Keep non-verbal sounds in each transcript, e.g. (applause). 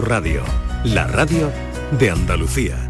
Radio, la radio de Andalucía.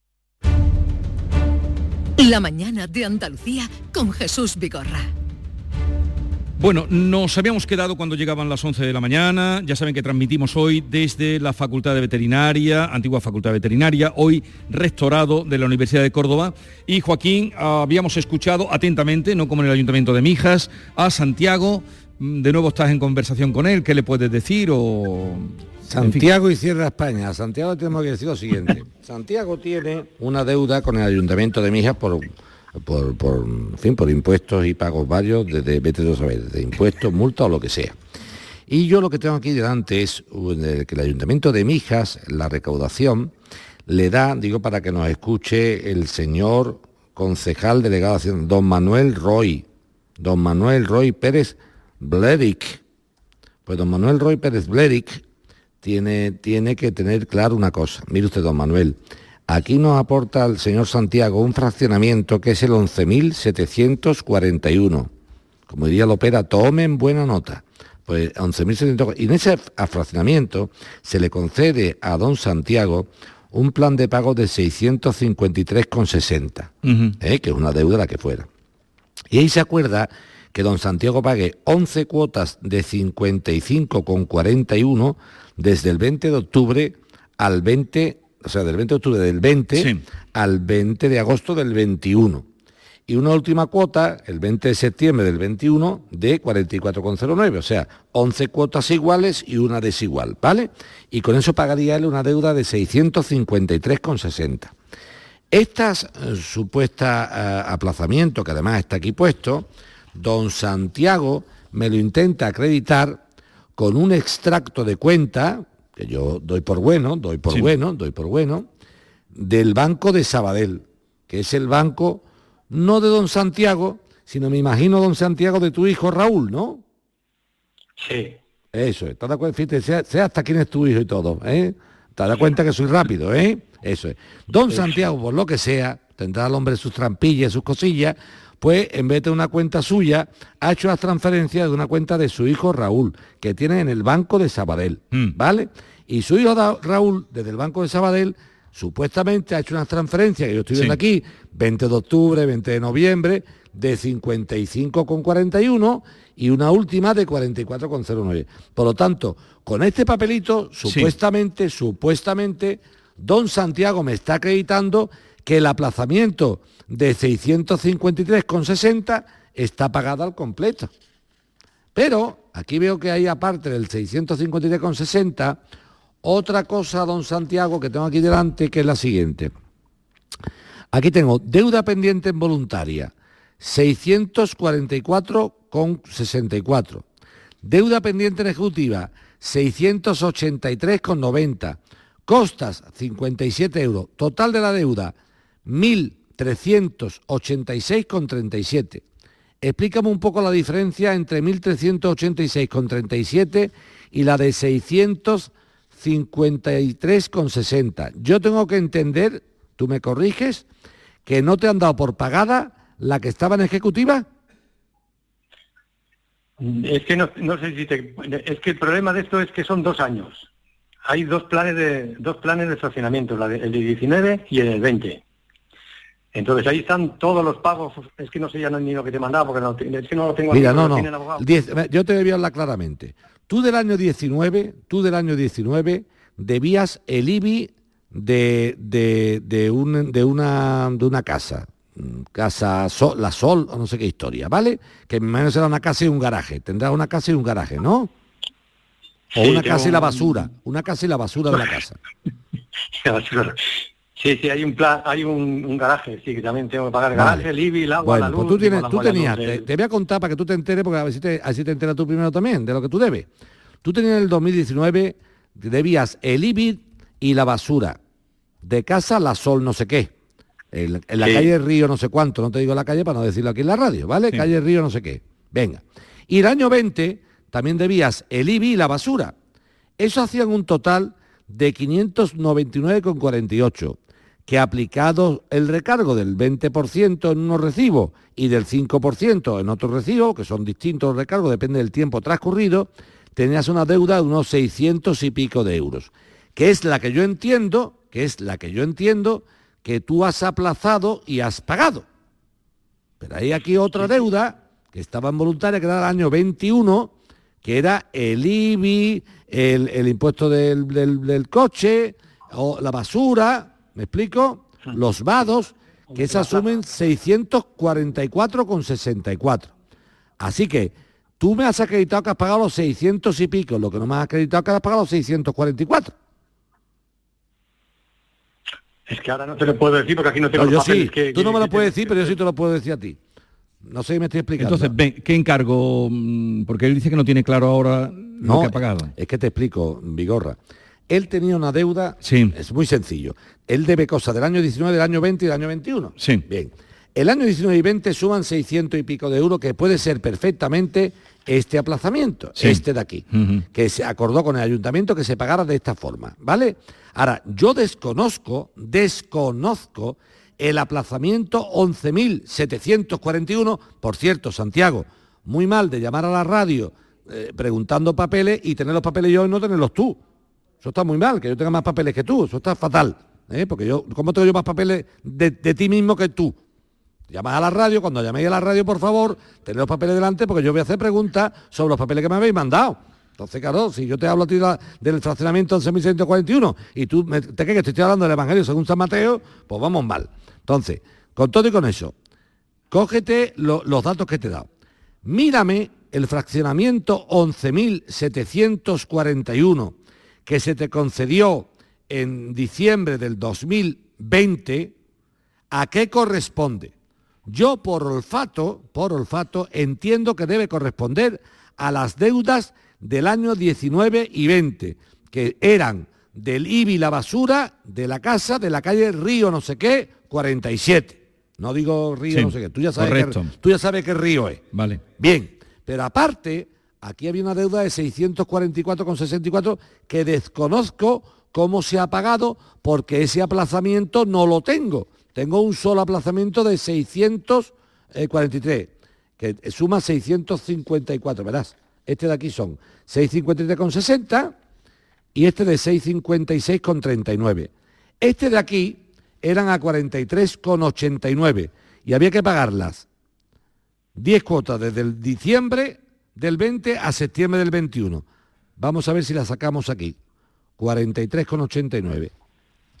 La mañana de Andalucía con Jesús Vigorra. Bueno, nos habíamos quedado cuando llegaban las 11 de la mañana. Ya saben que transmitimos hoy desde la Facultad de Veterinaria, antigua Facultad de Veterinaria, hoy rectorado de la Universidad de Córdoba. Y Joaquín, habíamos escuchado atentamente, no como en el Ayuntamiento de Mijas, a Santiago. De nuevo estás en conversación con él. ¿Qué le puedes decir? O... Santiago y Sierra España. Santiago tenemos que decir lo siguiente. (laughs) Santiago tiene una deuda con el Ayuntamiento de Mijas por, por, fin, por impuestos y pagos varios, desde, vete a saber, de impuestos, multa o lo que sea. Y yo lo que tengo aquí delante es que el Ayuntamiento de Mijas, la recaudación, le da, digo para que nos escuche el señor concejal delegado de don Manuel Roy, don Manuel Roy Pérez Blerick. Pues don Manuel Roy Pérez Blerick tiene, tiene que tener claro una cosa. Mire usted, don Manuel, aquí nos aporta el señor Santiago un fraccionamiento que es el 11.741. Como diría Lopera, tomen buena nota. Pues 11.741. Y en ese fraccionamiento se le concede a don Santiago un plan de pago de 653,60, ¿eh? que es una deuda la que fuera. Y ahí se acuerda que don Santiago pague 11 cuotas de 55,41 desde el 20 de octubre al 20, o sea, del 20 de octubre del 20 al 20 de agosto del 21. Y una última cuota, el 20 de septiembre del 21, de 44,09, o sea, 11 cuotas iguales y una desigual, ¿vale? Y con eso pagaría él una deuda de 653,60. Estas eh, supuesta eh, aplazamiento, que además está aquí puesto, don Santiago me lo intenta acreditar con un extracto de cuenta, que yo doy por bueno, doy por bueno, doy por bueno, del Banco de Sabadell, que es el banco no de don Santiago, sino me imagino don Santiago de tu hijo Raúl, ¿no? Sí. Eso es, Fíjate, sé, hasta quién es tu hijo y todo, ¿eh? Te das cuenta que soy rápido, ¿eh? Eso es. Don Santiago, por lo que sea, tendrá al hombre sus trampillas, sus cosillas, pues en vez de una cuenta suya, ha hecho las transferencias de una cuenta de su hijo Raúl, que tiene en el Banco de Sabadell, hmm. ¿vale? Y su hijo Raúl, desde el Banco de Sabadell, supuestamente ha hecho unas transferencias, que yo estoy viendo aquí, 20 de octubre, 20 de noviembre, de 55,41 y una última de 44,09. Por lo tanto, con este papelito, supuestamente, supuestamente, don Santiago me está acreditando que el aplazamiento de 653,60 está pagado al completo. Pero aquí veo que hay aparte del 653,60 otra cosa, don Santiago, que tengo aquí delante, que es la siguiente. Aquí tengo deuda pendiente en voluntaria, 644,64. Deuda pendiente en ejecutiva, 683,90. Costas, 57 euros. Total de la deuda, 1.386,37. Explícame un poco la diferencia entre 1.386,37 y la de 653,60. Yo tengo que entender, tú me corriges, que no te han dado por pagada la que estaba en ejecutiva. Es que no, sé si te, es que el problema de esto es que son dos años. Hay dos planes de dos planes de estacionamiento, el de 19 y el del 20. Entonces ahí están todos los pagos, es que no sé ya ni lo que te mandaba, porque no, es que no lo tengo Mira, no, no, yo te voy a hablar claramente. Tú del año 19, tú del año 19 debías el IBI de, de, de, un, de, una, de una casa, mm, casa La Sol o no sé qué historia, ¿vale? Que menos será una casa y un garaje, tendrá una casa y un garaje, ¿no? O una casa y la basura, una casa y la basura de la (laughs) casa. Sí, sí, hay un plan, hay un, garaje, sí, que también tengo que pagar garaje, el IBI, el agua, la pues luz. tú, tienes, tú tenías, te, voy a contar para que tú te enteres, porque a ver si te, así te enteras tú primero también, de lo que tú debes. Tú tenías en el 2019, debías el IBI y la basura. De casa, la sol no sé qué. En, la calle Río no sé cuánto, no te digo la calle para no decirlo aquí en la radio, ¿vale? Calle Río no sé qué. Venga. Y el año 20 también debías el IBI y la basura. Eso hacían un total de 599,48 que aplicado el recargo del 20% en unos recibos y del 5% en otros recibos, que son distintos recargos, depende del tiempo transcurrido, tenías una deuda de unos 600 y pico de euros, que es la que yo entiendo, que es la que yo entiendo que tú has aplazado y has pagado. Pero hay aquí otra deuda que estaba en voluntaria, que era el año 21, que era el IBI, el, impuesto del, del coche, o la basura, ¿Me explico? Hmm. Los vados, que se asumen 644,64. Así que tú me has acreditado que has pagado los 600 y pico, lo que no me has acreditado que has pagado los 644. Es que ahora no te lo puedo decir porque aquí no tengo no, yo sí. Tú no me lo puedes decir, pero yo sí te lo puedo decir a ti. No sé si me estoy explicando. Entonces, ¿qué encargo? Mm, porque él dice que no tiene claro ahora lo que ha pagado. Es que te explico, Vigorra. Él tenía una deuda, sí. es muy sencillo. Él debe cosas del año 19, del año 20 y del año 21. Sí. Bien. El año 19 y 20 suman 600 y pico de euros, que puede ser perfectamente este aplazamiento, este de aquí, que se acordó con el ayuntamiento que se pagara de esta forma, ¿vale? Ahora, yo desconozco, desconozco el aplazamiento 11.741, por cierto, Santiago, muy mal de llamar a la radio eh, preguntando papeles y tener los papeles yo y no tenerlos tú. Eso está muy mal, que yo tenga más papeles que tú, eso está fatal. ¿eh? Porque yo, ¿cómo tengo yo más papeles de, ti mismo que tú? Llamas a la radio, cuando llaméis a la radio, por favor, tened los papeles delante, porque yo voy a hacer preguntas sobre los papeles que me habéis mandado. Entonces, claro, si yo te hablo a ti del fraccionamiento 11.141 y tú te crees que estoy hablando del Evangelio según San Mateo, pues vamos mal. Entonces, con todo y con eso, cógete los datos que te he dado. Mírame el fraccionamiento 11.741 que se te concedió en diciembre del 2020, ¿a qué corresponde? Yo por olfato, por olfato, entiendo que debe corresponder a las deudas del año 19 y 20, que eran del IBI la basura de la casa de la calle Río no sé qué, 47. No digo Río no sé qué, tú ya sabes que, tú ya sabes qué río es. Vale. Bien, pero aparte Aquí había una deuda de 644,64 que desconozco cómo se ha pagado porque ese aplazamiento no lo tengo. Tengo un solo aplazamiento de 643, que suma 654, verás. Este de aquí son 653,60 y este de 656,39. Este de aquí eran a 43,89 y había que pagarlas 10 cuotas desde el diciembre del 20 a septiembre del 21. Vamos a ver si la sacamos aquí. 43,89.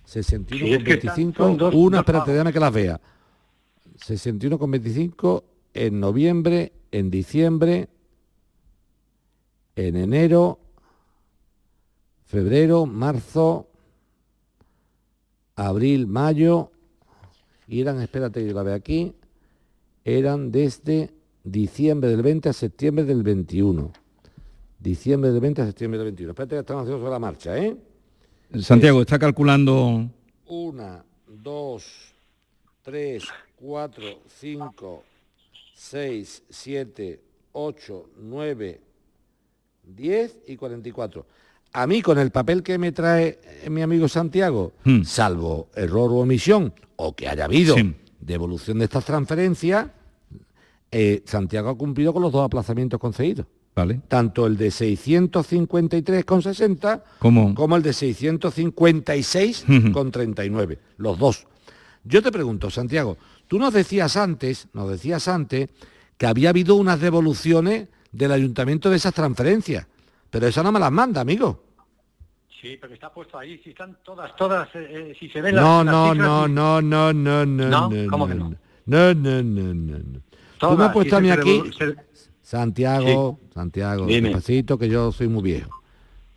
61,25. una, espérate, déjame que las vea. 61,25 en noviembre, en diciembre, en enero, febrero, marzo, abril, mayo, y eran, espérate, yo la veo aquí, eran desde diciembre del 20 a septiembre del 21. Diciembre del 20 a septiembre del 21. Espérate que estamos haciendo sobre la marcha, ¿eh? Santiago, está calculando... Una, dos, tres, cuatro, cinco, seis, siete, ocho, nueve, diez y 44. A mí, con el papel que me trae eh, mi amigo Santiago, hmm. salvo error o omisión, o que haya habido devolución de estas transferencias, eh, Santiago ha cumplido con los dos aplazamientos concedidos. Vale. Tanto el de 653,60 como el de 656,39. los dos. Yo te pregunto, Santiago, tú nos decías antes, nos decías antes que había habido unas devoluciones del ayuntamiento de esas transferencias, pero esas no me las manda, amigo. Sí, pero está puesto ahí, si están todas, todas, eh, eh, si se ven no, las, no, las no, cifras, no, no, no, no, ¿No? no, ¿Cómo que no, no? no, no, no, no, Tú me has puesto a mí aquí, se- Santiago, Santiago, despacito que yo soy muy viejo.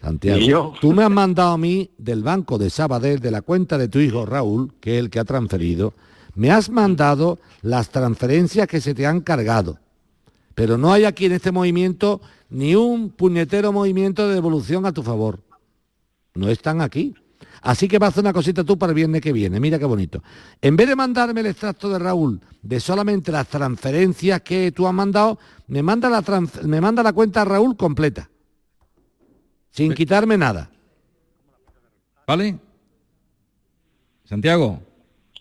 Santiago, tú me has mandado a mí del banco de Sabadell, de la cuenta de tu hijo Raúl, que es el que ha transferido, me has mandado las transferencias que se te han cargado. Pero no hay aquí en este movimiento ni un puñetero movimiento de devolución a tu favor. No están aquí. Así que vas a hacer una cosita tú para el viernes que viene. Mira qué bonito. En vez de mandarme el extracto de Raúl de solamente las transferencias que tú has mandado, me manda la, trans- me manda la cuenta a Raúl completa. Sin quitarme nada. ¿Vale? Santiago.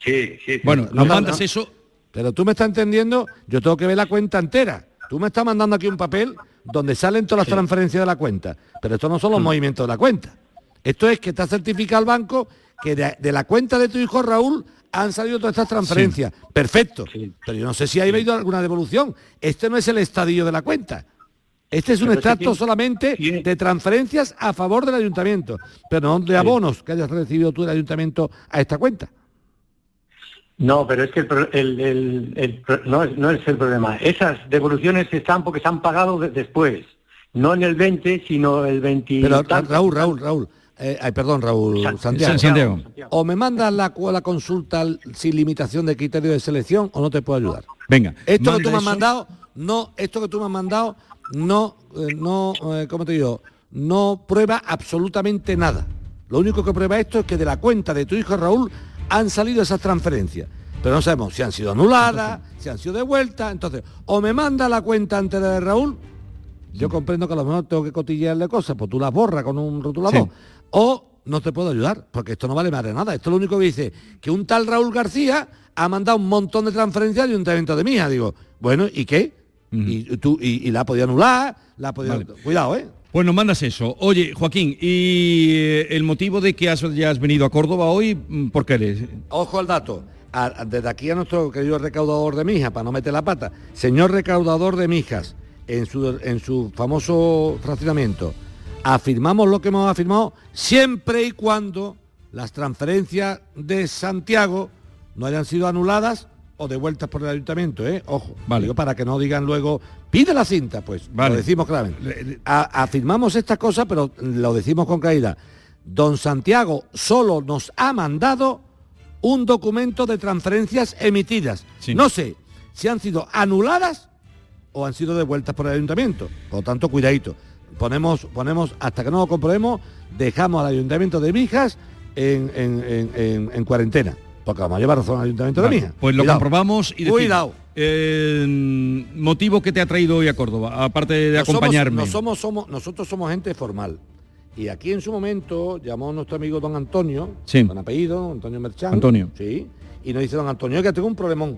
Sí, sí, sí. Bueno, No, nos no, mandas no. eso. Pero tú me estás entendiendo, yo tengo que ver la cuenta entera. Tú me estás mandando aquí un papel donde salen todas las transferencias de la cuenta. Pero esto no son los Mm. movimientos de la cuenta. Esto es que está certificado el banco que de, de la cuenta de tu hijo Raúl han salido todas estas transferencias. Perfecto. Sí. Pero yo no sé si ha habido alguna devolución. Este no es el estadio de la cuenta. Este es un Pero extracto solamente de transferencias a favor del ayuntamiento, pero no de abonos que hayas recibido tú del ayuntamiento a esta cuenta. No, pero es que el, pro- el- el- el pro- no, es, no es el problema. Esas devoluciones están porque se han pagado de- después. No en el 20, sino el 20. Pero. Raúl, Raúl, Raúl, eh, ay, perdón, Raúl, San- Santiago. Santiago. O me mandas la, la consulta sin limitación de criterio de selección o no te puedo ayudar. Venga. Esto que tú me has mandado, no, esto que tú me has mandado, no, eh, no, eh, ¿cómo te digo? No prueba absolutamente nada. Lo único que prueba esto es que de la cuenta de tu hijo Raúl han salido esas transferencias. Pero no sabemos si han sido anuladas, si han sido devueltas. Entonces, o me manda la cuenta entera de Raúl, yo comprendo que a lo mejor tengo que cotillearle cosas, pues tú las borras con un rotulador. Sí. O no te puedo ayudar, porque esto no vale más de nada. Esto es lo único que dice que un tal Raúl García ha mandado un montón de transferencias al ayuntamiento de Mija. Digo, bueno, ¿y qué? y, tú, y, y la ha podido anular, la ha podido... Vale. Cuidado, ¿eh? Pues nos mandas eso. Oye, Joaquín, ¿y eh, el motivo de que has, ya has venido a Córdoba hoy, mm, por qué eres? Ojo al dato. A- desde aquí a nuestro querido recaudador de mijas, para no meter la pata. Señor recaudador de mijas, en su, en su famoso fraccionamiento, afirmamos lo que hemos afirmado siempre y cuando las transferencias de Santiago no hayan sido anuladas o devueltas por el ayuntamiento, ¿eh? Ojo. Vale. Digo, para que no digan luego, pide la cinta, pues. Vale. Lo decimos claramente. A- afirmamos estas cosas, pero lo decimos con caída. Don Santiago solo nos ha mandado un documento de transferencias emitidas. Sí. No sé si han sido anuladas o han sido devueltas por el ayuntamiento. Por lo tanto, cuidadito. Ponemos, ponemos, hasta que no lo comprobemos, dejamos al ayuntamiento de Mijas en, en- en- en- en cuarentena. Porque vamos a llevar razón al ayuntamiento Vale, de Mijas. Pues lo Cuidado. comprobamos y decimos. Cuidado. Eh, motivo que te ha traído hoy a Córdoba, aparte de No somos- acompañarme. no somos, somos, nosotros somos gente formal. Y aquí en su momento llamó nuestro amigo don Antonio, Sí. con apellido, Antonio Merchán. Antonio. Sí. Y nos dice don Antonio que tengo un problemón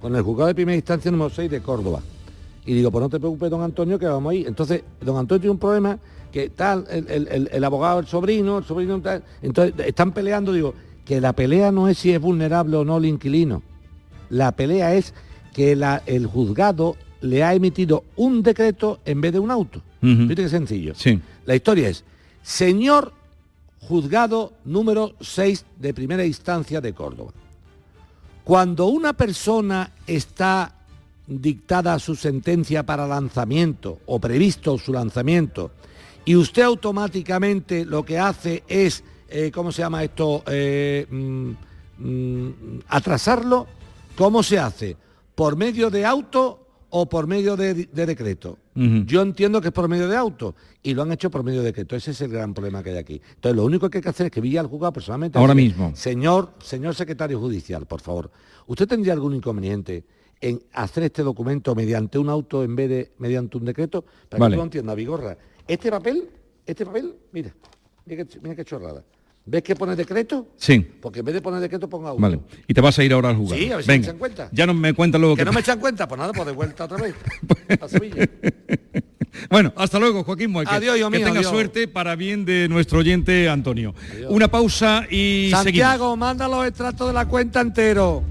con el juzgado de primera instancia número 6 de Córdoba. Y digo, pues no te preocupes, don Antonio, que vamos ahí. Entonces, don Antonio tiene un problema que tal, el, el- el- el abogado, el sobrino, el sobrino tal. Entonces, están peleando, digo, que la pelea no es si es vulnerable o no el inquilino. La pelea es que la- el juzgado le ha emitido un decreto en vez de un auto. Fíjate qué sencillo. Sí. La historia es, señor juzgado número 6 de primera instancia de Córdoba. Cuando una persona está dictada su sentencia para lanzamiento o previsto su lanzamiento y usted automáticamente lo que hace es, eh, ¿cómo se llama esto? Eh, mm, mm, atrasarlo, ¿cómo se hace? ¿Por medio de auto o por medio de, de decreto? Yo entiendo que es por medio de auto y lo han hecho por medio de decreto. Ese es el gran problema que hay aquí. Entonces, lo único que hay que hacer es que Villa al juzgado personalmente... Ahora mismo. Señor, señor secretario judicial, por favor, ¿usted tendría algún inconveniente en hacer este documento mediante un auto en vez de mediante un decreto? Para Vale. que tú lo entiendas, Vigorra. Este papel, este papel, mira, mira qué, mira qué chorrada. ¿Ves que pone decreto? Sí. Porque en vez de poner decreto ponga auto. Vale. Y te vas a ir ahora al juzgado. Sí, a ver si me echan cuenta. Ya no me cuenta luego Que no me (laughs) echan cuenta, pues nada, pues de vuelta otra vez. (laughs) A Sevilla. (laughs) Bueno, hasta luego, Joaquín Moeque. Adiós, que mío, tenga adiós. suerte para bien de nuestro oyente Antonio. Una pausa y Santiago, manda los extractos de la cuenta entero.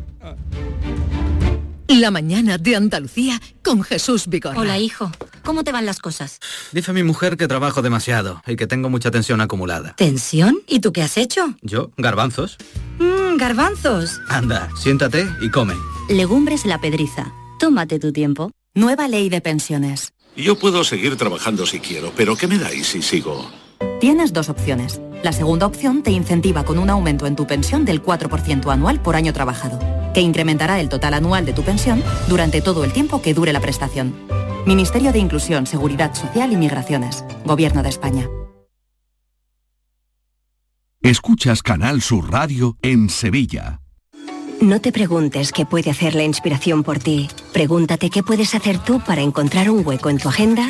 La mañana de Andalucía con Jesús Vigorra. Hola, hijo. ¿cómo te van las cosas? Dice mi mujer que trabajo demasiado y que tengo mucha tensión acumulada. ¿Tensión? ¿Y tú qué has hecho? ¿Yo? ¿Garbanzos? Mmm, garbanzos. Anda, siéntate y come. Legumbres la pedriza. Tómate tu tiempo. Nueva ley de pensiones. Yo puedo seguir trabajando si quiero, pero ¿qué me dais si sigo? Tienes dos opciones. La segunda opción te incentiva con un aumento en tu pensión del 4% anual por año trabajado, que incrementará el total anual de tu pensión durante todo el tiempo que dure la prestación. Ministerio de Inclusión, Seguridad Social y Migraciones. Gobierno de España. Escuchas Canal Sur Radio en Sevilla. No te preguntes qué puede hacer la inspiración por ti. Pregúntate qué puedes hacer tú para encontrar un hueco en tu agenda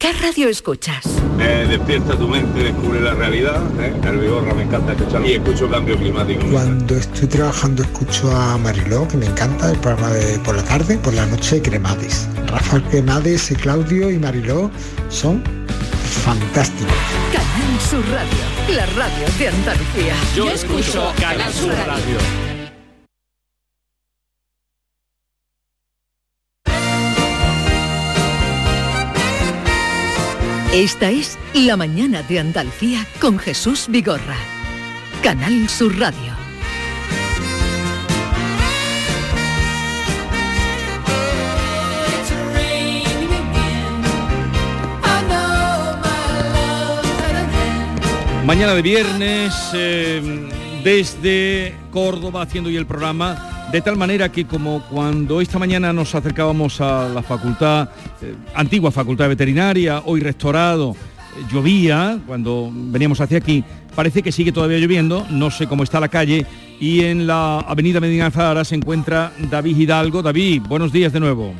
¿Qué radio escuchas? Despierta tu mente, descubre la realidad. ¿eh? El Vigorra me encanta escuchar y escucho cambio climático. Cuando estoy trabajando escucho a Mariló, que me encanta, el programa de por la tarde, por la noche Cremades. Rafael Cremades, y Claudio y Mariló son fantásticos. Canal Sur Radio, la radio de Andalucía. Yo, escucho Canal Sur radio. Esta es La Mañana de Andalucía con Jesús Vigorra. Canal Sur Radio. Mañana de viernes, eh, desde Córdoba, haciendo hoy el programa, de tal manera que como cuando esta mañana nos acercábamos a la facultad, eh, antigua facultad veterinaria, hoy restaurado, eh, llovía, cuando veníamos hacia aquí, parece que sigue todavía lloviendo, no sé cómo está la calle, y en la avenida Medina Zahara se encuentra David Hidalgo. David, buenos días de nuevo.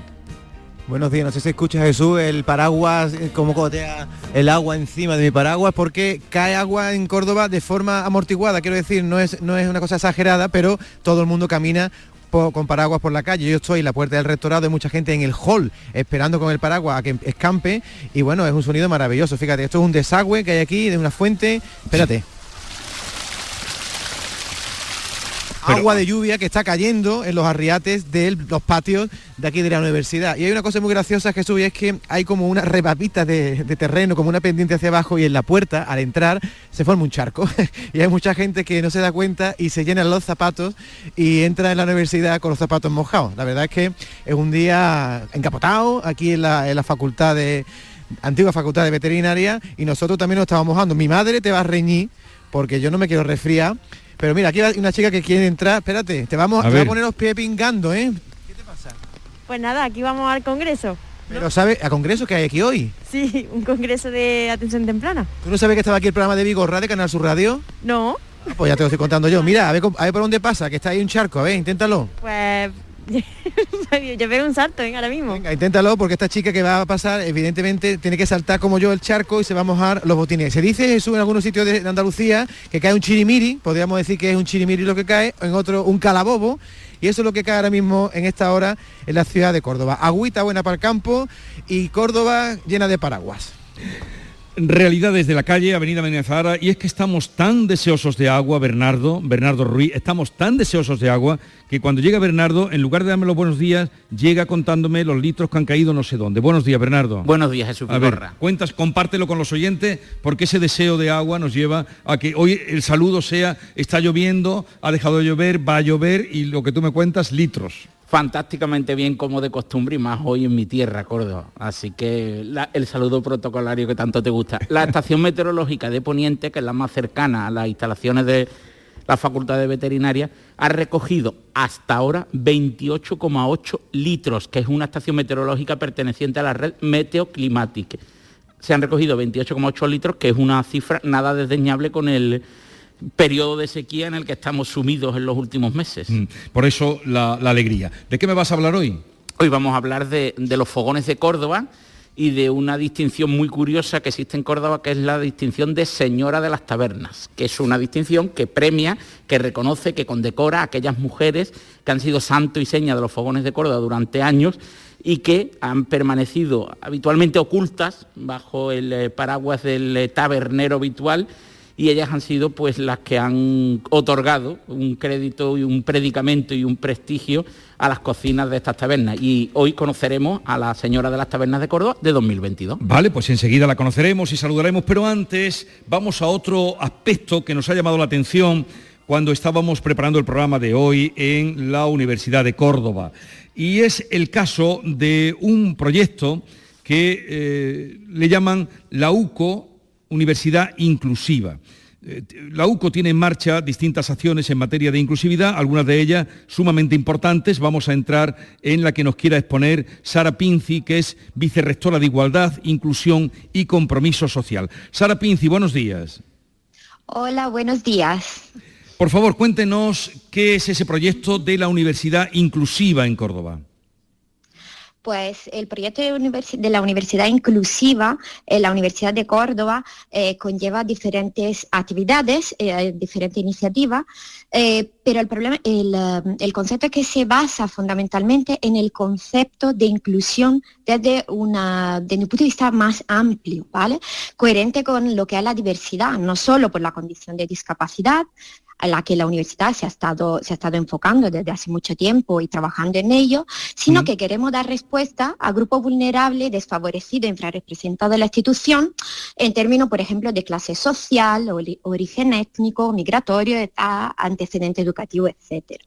Buenos días, no sé si escucha Jesús, el paraguas, eh, como gotea el agua encima de mi paraguas, porque cae agua en Córdoba de forma amortiguada, quiero decir, no es, no es una cosa exagerada, pero todo el mundo camina con paraguas por la calle. Yo estoy en la puerta del rectorado, hay mucha gente en el hall esperando con el paraguas a que escampe y bueno, es un sonido maravilloso. Fíjate, esto es un desagüe que hay aquí de una fuente. Espérate. Agua de lluvia que está cayendo en los arriates de los patios de aquí de la universidad. Y hay una cosa muy graciosa, Jesús, y es que hay como una rebapita de, de, terreno, como una pendiente hacia abajo, y en la puerta, al entrar, se forma un charco. (laughs) y hay mucha gente que no se da cuenta y se llenan los zapatos y entra en la universidad con los zapatos mojados. La verdad es que es un día encapotado aquí en la, en la facultad de antigua facultad de veterinaria y nosotros también nos estábamos mojando. Mi madre te va a reñir porque yo no me quiero resfriar pero mira, aquí hay una chica que quiere entrar. Espérate, te vamos a, te a poner los pies pingando, ¿eh? ¿Qué te pasa? Pues nada, aquí vamos al congreso. Pero ¿sabe a congreso que hay aquí hoy? Sí, (laughs) un congreso de atención temprana. ¿Tú no sabes que estaba aquí el programa de Vigorra de Canal Sur Radio? No. Ah, Pues ya te lo estoy contando yo. (laughs) Mira, a ver, a ver por dónde pasa, que está ahí un charco. A ver, inténtalo. Pues (laughs) yo pego un salto, venga, ahora mismo. Venga, inténtalo porque esta chica que va a pasar, evidentemente, tiene que saltar como yo el charco y se va a mojar los botines. Se dice Jesús en algunos sitios de Andalucía que cae un chirimiri, podríamos decir que es un chirimiri lo que cae, en otro un calabobo. Y eso es lo que cae ahora mismo en esta hora en la ciudad de Córdoba. Agüita buena para el campo y Córdoba llena de paraguas. Realidades de la calle, Avenida Menezara, y es que estamos tan deseosos de agua, Bernardo, Bernardo Ruiz, estamos tan deseosos de agua que cuando llega Bernardo, en lugar de darme los buenos días, llega contándome los litros que han caído no sé dónde. Buenos días, Bernardo. Buenos días, Jesús A ver, cuentas, compártelo con los oyentes, porque ese deseo de agua nos lleva a que hoy el saludo sea, está lloviendo, ha dejado de llover, va a llover, y lo que tú me cuentas, litros. Fantásticamente bien como de costumbre y más hoy en mi tierra, Córdoba. Así que el saludo protocolario que tanto te gusta. La estación meteorológica de Poniente, que es la más cercana a las instalaciones de la Facultad de Veterinaria, ha recogido hasta ahora 28,8 litros, que es una estación meteorológica perteneciente a la red Meteoclimatic. Se han recogido 28,8 litros, que es una cifra nada desdeñable con el periodo de sequía en el que estamos sumidos en los últimos meses. Mm, Por eso la, la alegría. ¿De qué me vas a hablar hoy? Hoy vamos a hablar de, de los fogones de Córdoba y de una distinción muy curiosa que existe en Córdoba, que es la distinción de Señora de las Tabernas, que es una distinción que premia, que reconoce, que condecora a aquellas mujeres que han sido santo y seña de los fogones de Córdoba durante años y que han permanecido habitualmente ocultas bajo el eh, paraguas del eh, tabernero habitual y ellas han sido pues las que han otorgado un crédito y un predicamento y un prestigio a las cocinas de estas tabernas. Y hoy conoceremos a la señora de las tabernas de Córdoba de 2022. Vale, pues enseguida la conoceremos y saludaremos, pero antes vamos a otro aspecto que nos ha llamado la atención cuando estábamos preparando el programa de hoy en la Universidad de Córdoba. Y es el caso de un proyecto que eh, le llaman la UCO Universidad Inclusiva. Eh, La UCO tiene en marcha distintas acciones en materia de inclusividad, algunas de ellas sumamente importantes. Vamos a entrar en la que nos quiera exponer Sara Pinci, que es vicerrectora de Igualdad, Inclusión y Compromiso Social. Sara Pinci, buenos días. Hola, buenos días. Por favor, cuéntenos qué es ese proyecto de la Universidad Inclusiva en Córdoba. Pues el proyecto de, la Universidad Inclusiva en la Universidad de Córdoba eh, conlleva diferentes actividades, eh, diferentes iniciativas, eh, pero el, problema, el, el concepto es que se basa fundamentalmente en el concepto de inclusión desde, una, desde un punto de vista más amplio, ¿vale? Coherente con lo que es la diversidad, no solo por la condición de discapacidad, a la que la universidad se ha estado, se ha estado enfocando desde hace mucho tiempo y trabajando en ello, sino que queremos dar respuesta a grupos vulnerables, desfavorecidos, infrarrepresentados de la institución, en términos, por ejemplo, de clase social, ori- origen étnico, migratorio, edad, antecedente educativo, etcétera.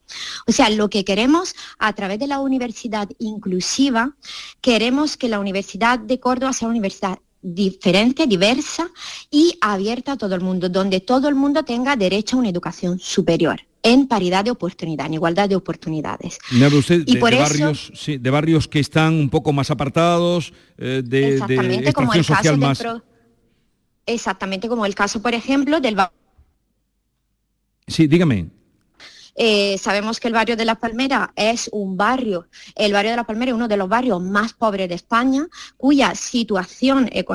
O sea, lo que queremos a través de la universidad inclusiva, queremos que la Universidad de Córdoba sea una universidad diferente, diversa y abierta a todo el mundo, donde todo el mundo tenga derecho a una educación superior, en paridad de oportunidad, en igualdad de oportunidades. Me habla usted Y de, por de eso- barrios, sí, de barrios que están un poco más apartados, eh, de, de Exactamente, como el caso social del más. pro- Exactamente como el caso, por ejemplo, del Sí, dígame. Eh, sabemos que el barrio de La Palmera es un barrio, el barrio de La Palmera es uno de los barrios más pobres de España, cuya situación, eh,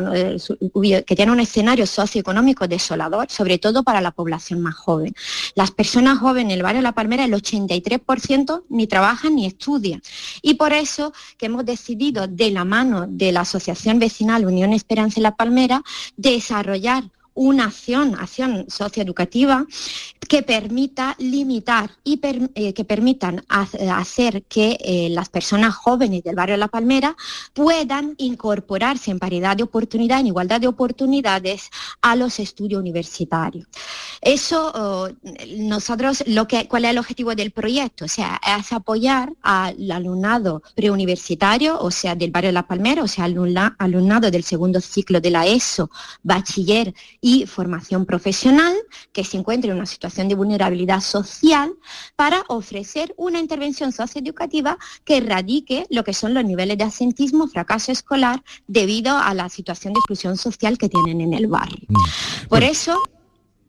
que tiene un escenario socioeconómico desolador, sobre todo para la población más joven. Las personas jóvenes en el barrio de La Palmera, el 83% ni trabajan ni estudian. Y por eso que hemos decidido, de la mano de la Asociación Vecinal Unión Esperanza en La Palmera, desarrollar una acción, acción socioeducativa que permita limitar y eh, que permitan ha- hacer que eh, las personas jóvenes del barrio La Palmera puedan incorporarse en paridad de oportunidad, en igualdad de oportunidades a los estudios universitarios. Eso, oh, nosotros, lo que, ¿cuál es el objetivo del proyecto? O sea, es apoyar al alumnado preuniversitario, o sea, del barrio La Palmera, o sea, alumnado del segundo ciclo de la ESO, bachiller y formación profesional, que se encuentre en una situación de vulnerabilidad social, para ofrecer una intervención socioeducativa que erradique lo que son los niveles de asentismo, fracaso escolar, debido a la situación de exclusión social que tienen en el barrio. Mm. Por eso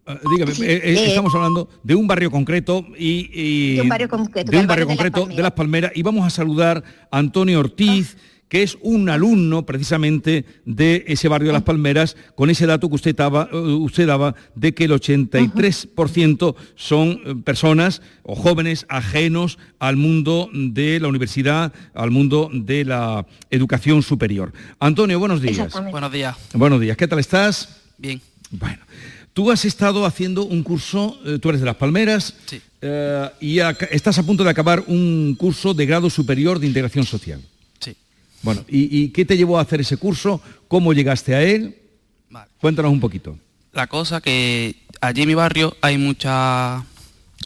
Ah, dígame, eh, eh, estamos hablando de un barrio concreto y, de un barrio concreto, de, un barrio concreto de, las Palmeras y vamos a saludar a Antonio Ortiz. Que es un alumno precisamente de ese barrio de Las Palmeras, con ese dato que usted daba, eh, usted daba de que el 83% son personas o jóvenes ajenos al mundo de la universidad, al mundo de la educación superior. Antonio, buenos días. Buenos días. Buenos días, ¿qué tal estás? Bien. Bueno, Tú has estado haciendo un curso, eh, tú eres de Las Palmeras, eh, y estás a punto de acabar un curso de grado superior de integración social. Bueno, ¿y, qué te llevó a hacer ese curso? ¿Cómo llegaste a él? Cuéntanos un poquito. La cosa que allí en mi barrio hay muchas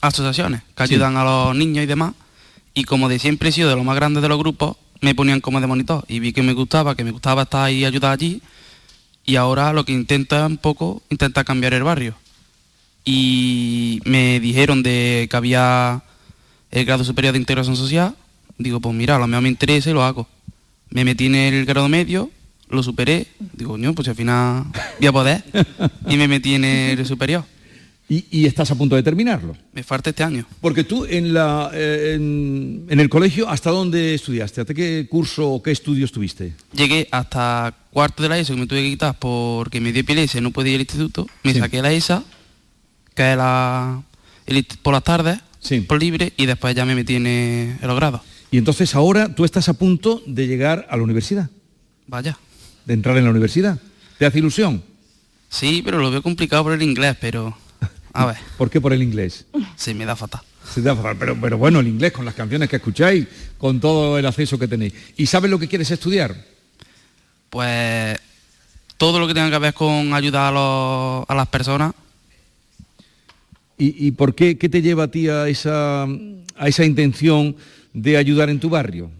asociaciones que ayudan a los niños y demás, y como de siempre he sido de lo más grande de los grupos, me ponían como de monitor y vi que me gustaba, que me gustaba estar ahí y ayudar allí y ahora lo que intenta un poco, intenta cambiar el barrio. Y me dijeron de que había el grado superior de integración social, digo, pues mira, a lo mejor me interesa y lo hago. Me metí en el grado medio, lo superé, digo, no, pues al final voy a poder, (laughs) y me metí en el superior. Y, estás a punto de terminarlo. Me falta este año. Porque tú en, la, eh, en, el colegio, ¿hasta dónde estudiaste? ¿Hasta qué curso o qué estudios tuviste? Llegué hasta cuarto de la ESO, que me tuve que quitar porque me dio epilepsia y no podía ir al instituto. Me saqué la ESA, que es la, por las tardes, por libre, y después ya me metí en, en los grados. Y entonces ahora tú estás a punto de llegar a la universidad. Vaya. De entrar en la universidad. ¿Te hace ilusión? Sí, pero lo veo complicado por el inglés, pero a ver. (laughs) ¿Por qué por el inglés? Sí, me da fatal. Se da fatal, pero, pero bueno, el inglés, con las canciones que escucháis, con todo el acceso que tenéis. ¿Y sabes lo que quieres estudiar? Pues todo lo que tenga que ver con ayudar a, las personas. ¿Y, por qué, qué te lleva a ti a esa, a esa intención de ayudar en tu barrio?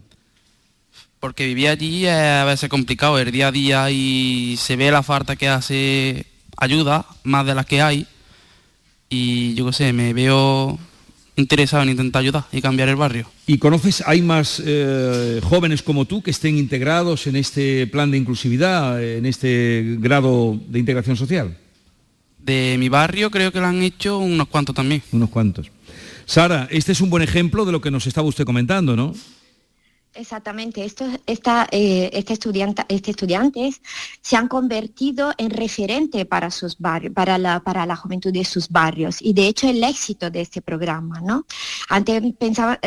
Porque vivir allí es a veces complicado, el día a día y se ve la falta que hace ayuda, más de las que hay y yo qué sé, me veo interesado en intentar ayudar y cambiar el barrio. ¿Y conoces, hay más eh, jóvenes como tú que estén integrados en este plan de inclusividad, en este grado de integración social? De mi barrio creo que lo han hecho unos cuantos también. Unos cuantos. Sara, este es un buen ejemplo de lo que nos estaba usted comentando, ¿no? Exactamente, Esto, esta, eh, este, estudiante, este estudiantes se han convertido en referente para sus barrios, para la, para la juventud de sus barrios. Y de hecho el éxito de este programa, ¿no? Antes pensaba,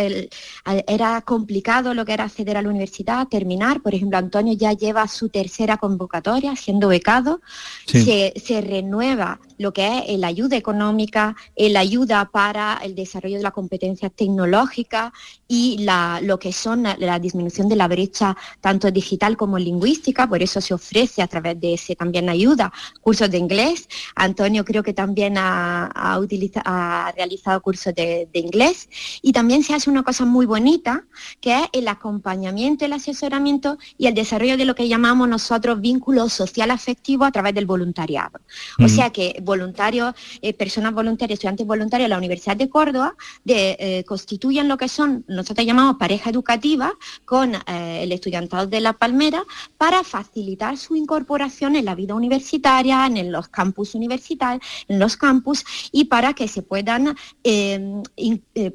era complicado lo que era acceder a la universidad, terminar, por ejemplo, Antonio ya lleva su tercera convocatoria siendo becado, se, se, renueva lo que es la ayuda económica, la ayuda para el desarrollo de la competencia tecnológica y la, lo que son las disminución de la brecha tanto digital como lingüística, por eso se ofrece a través de ese también ayuda cursos de inglés. Antonio creo que también ha, realizado cursos de, inglés y también se hace una cosa muy bonita que es el acompañamiento, el asesoramiento y el desarrollo de lo que llamamos nosotros vínculo social afectivo a través del voluntariado. O sea que voluntarios, eh, personas voluntarias, estudiantes voluntarios de la Universidad de Córdoba eh, constituyen lo que son, nosotros llamamos pareja educativa, con eh, el estudiantado de La Palmera para facilitar su incorporación en la vida universitaria, en los campus universitarios, en los campus y para que se puedan, em,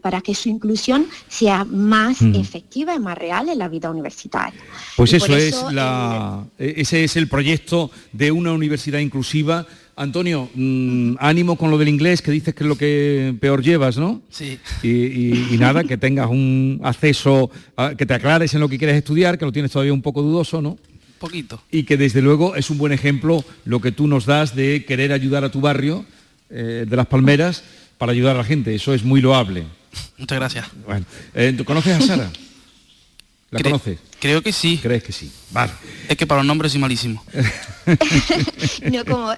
para que su inclusión sea más mm. efectiva y más real en la vida universitaria. Pues eso, es la, e-, ese es el proyecto de una universidad inclusiva Antonio, mm, ánimo con lo del inglés, que dices que es lo que peor llevas, ¿no? Sí. Y, nada, que tengas un acceso, que te aclares en lo que quieres estudiar, que lo tienes todavía un poco dudoso, ¿no? Poquito. Y que desde luego es un buen ejemplo lo que tú nos das de querer ayudar a tu barrio eh, de las Palmeras para ayudar a la gente. Eso es muy loable. Muchas gracias. Bueno, eh, ¿conoces a Sara? ¿La conoces? Creo que sí. ¿Crees que sí? Vale. Es que para los nombres soy malísimo. (laughs) (laughs) no, como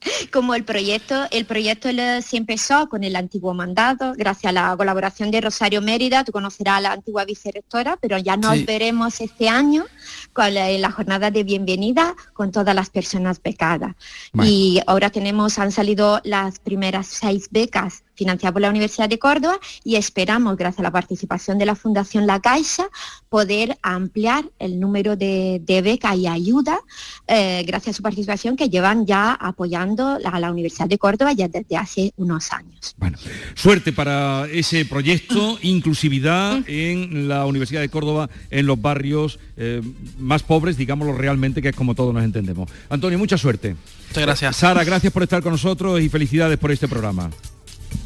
(laughs) como el proyecto, el proyecto se empezó con el antiguo mandato, gracias a la colaboración de Rosario Mérida, tú conocerás a la antigua vicerectora, pero ya nos veremos este año con la, jornada de bienvenida con todas las personas becadas. Y ahora tenemos, han salido las primeras seis becas financiada por la Universidad de Córdoba y esperamos, gracias a la participación de la Fundación La Caixa, poder ampliar el número de, becas y ayuda eh, gracias a su participación que llevan ya apoyando a la Universidad de Córdoba ya desde hace unos años. Bueno, suerte para ese proyecto, (clears throat) inclusividad en la Universidad de Córdoba, en los barrios eh, más pobres, digámoslo realmente, que es como todos nos entendemos. Antonio, mucha suerte. Muchas gracias. Sara, gracias por estar con nosotros y felicidades por este programa.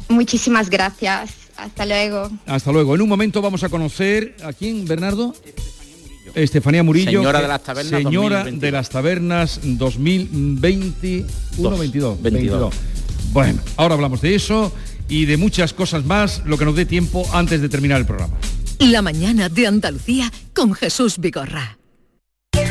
Muchísimas gracias. Hasta luego. Hasta luego. En un momento vamos a conocer a quién, Bernardo. Estefanía Murillo. Señora de las tabernas. Señora de las tabernas 2021 22, 22. Bueno, ahora hablamos de eso y de muchas cosas más, lo que nos dé tiempo antes de terminar el programa. La mañana de Andalucía con Jesús Vigorra.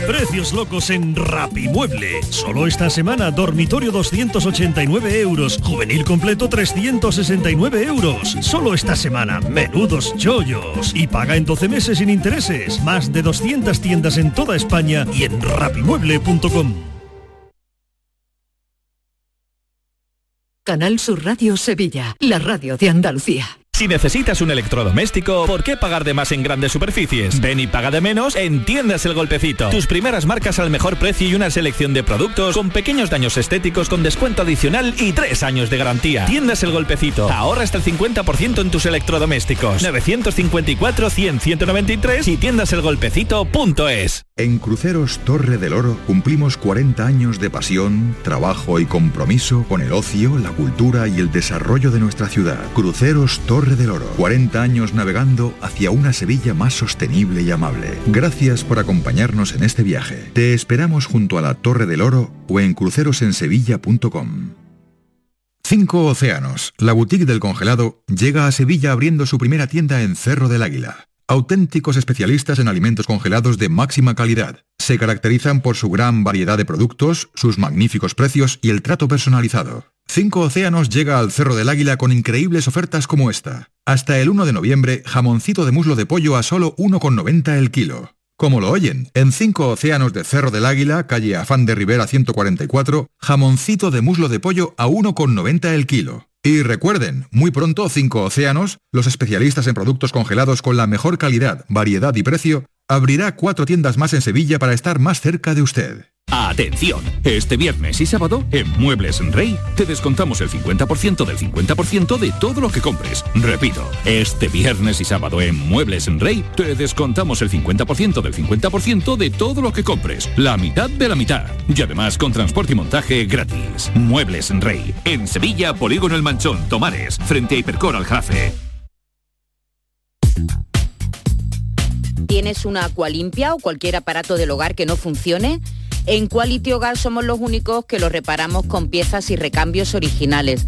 Precios locos en Rapimueble. Solo esta semana, dormitorio 289 euros, juvenil completo 369 euros. Solo esta semana, menudos chollos. Y paga en 12 meses sin intereses. Más de 200 tiendas en toda España y en rapimueble.com. Canal Sur Radio Sevilla, la radio de Andalucía. Si necesitas un electrodoméstico, ¿por qué pagar de más en grandes superficies? Ven y paga de menos en Tiendas El Golpecito. Tus primeras marcas al mejor precio y una selección de productos con pequeños daños estéticos con descuento adicional y tres años de garantía. Tiendas El Golpecito. Ahorra hasta el 50% en tus electrodomésticos. 954-100-193 y tiendaselgolpecito.es. En Cruceros Torre del Oro cumplimos 40 años de pasión, trabajo y compromiso con el ocio, la cultura y el desarrollo de nuestra ciudad. Cruceros Torre del Oro. 40 años navegando hacia una Sevilla más sostenible y amable. Gracias por acompañarnos en este viaje. Te esperamos junto a la Torre del Oro o en crucerosensevilla.com. Cinco Océanos, la boutique del congelado, llega a Sevilla abriendo su primera tienda en Cerro del Águila. Auténticos especialistas en alimentos congelados de máxima calidad. Se caracterizan por su gran variedad de productos, sus magníficos precios y el trato personalizado. Cinco Océanos llega al Cerro del Águila con increíbles ofertas como esta. Hasta el 1 de noviembre, jamoncito de muslo de pollo a solo 1,90 el kilo. Como lo oyen, en Cinco Océanos de Cerro del Águila, calle Afán de Rivera 144, jamoncito de muslo de pollo a 1,90 el kilo. Y recuerden, muy pronto Cinco Océanos, los especialistas en productos congelados con la mejor calidad, variedad y precio, abrirá cuatro tiendas más en Sevilla para estar más cerca de usted. Atención, este viernes y sábado en Muebles en Rey te descontamos el 50% del 50% de todo lo que compres. Repito, este viernes y sábado en Muebles en Rey te descontamos el 50% del 50% de todo lo que compres. La mitad de la mitad. Y además con transporte y montaje gratis. Muebles en Rey. En Sevilla, Polígono El Manchón, Tomares, frente a Hipercor al ¿Tienes una agua limpia o cualquier aparato del hogar que no funcione? En Quality Hogar somos los únicos que lo reparamos con piezas y recambios originales.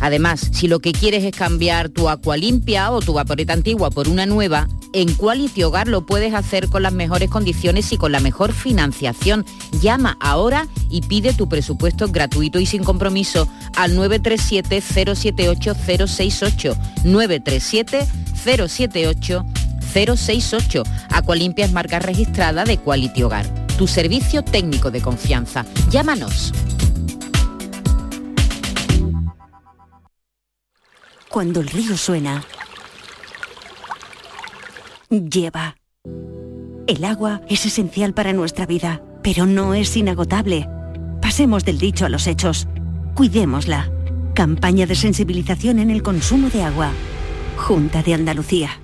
Además, si lo que quieres es cambiar tu agua limpia o tu vaporeta antigua por una nueva, en Quality Hogar lo puedes hacer con las mejores condiciones y con la mejor financiación. Llama ahora y pide tu presupuesto gratuito y sin compromiso al 937-078-068. 937-078-068. Aqualimpia es marca registrada de Quality Hogar tu servicio técnico de confianza. Llámanos. Cuando el río suena, lleva. El agua es esencial para nuestra vida, pero no es inagotable. Pasemos del dicho a los hechos. Cuidémosla. Campaña de sensibilización en el consumo de agua. Junta de Andalucía.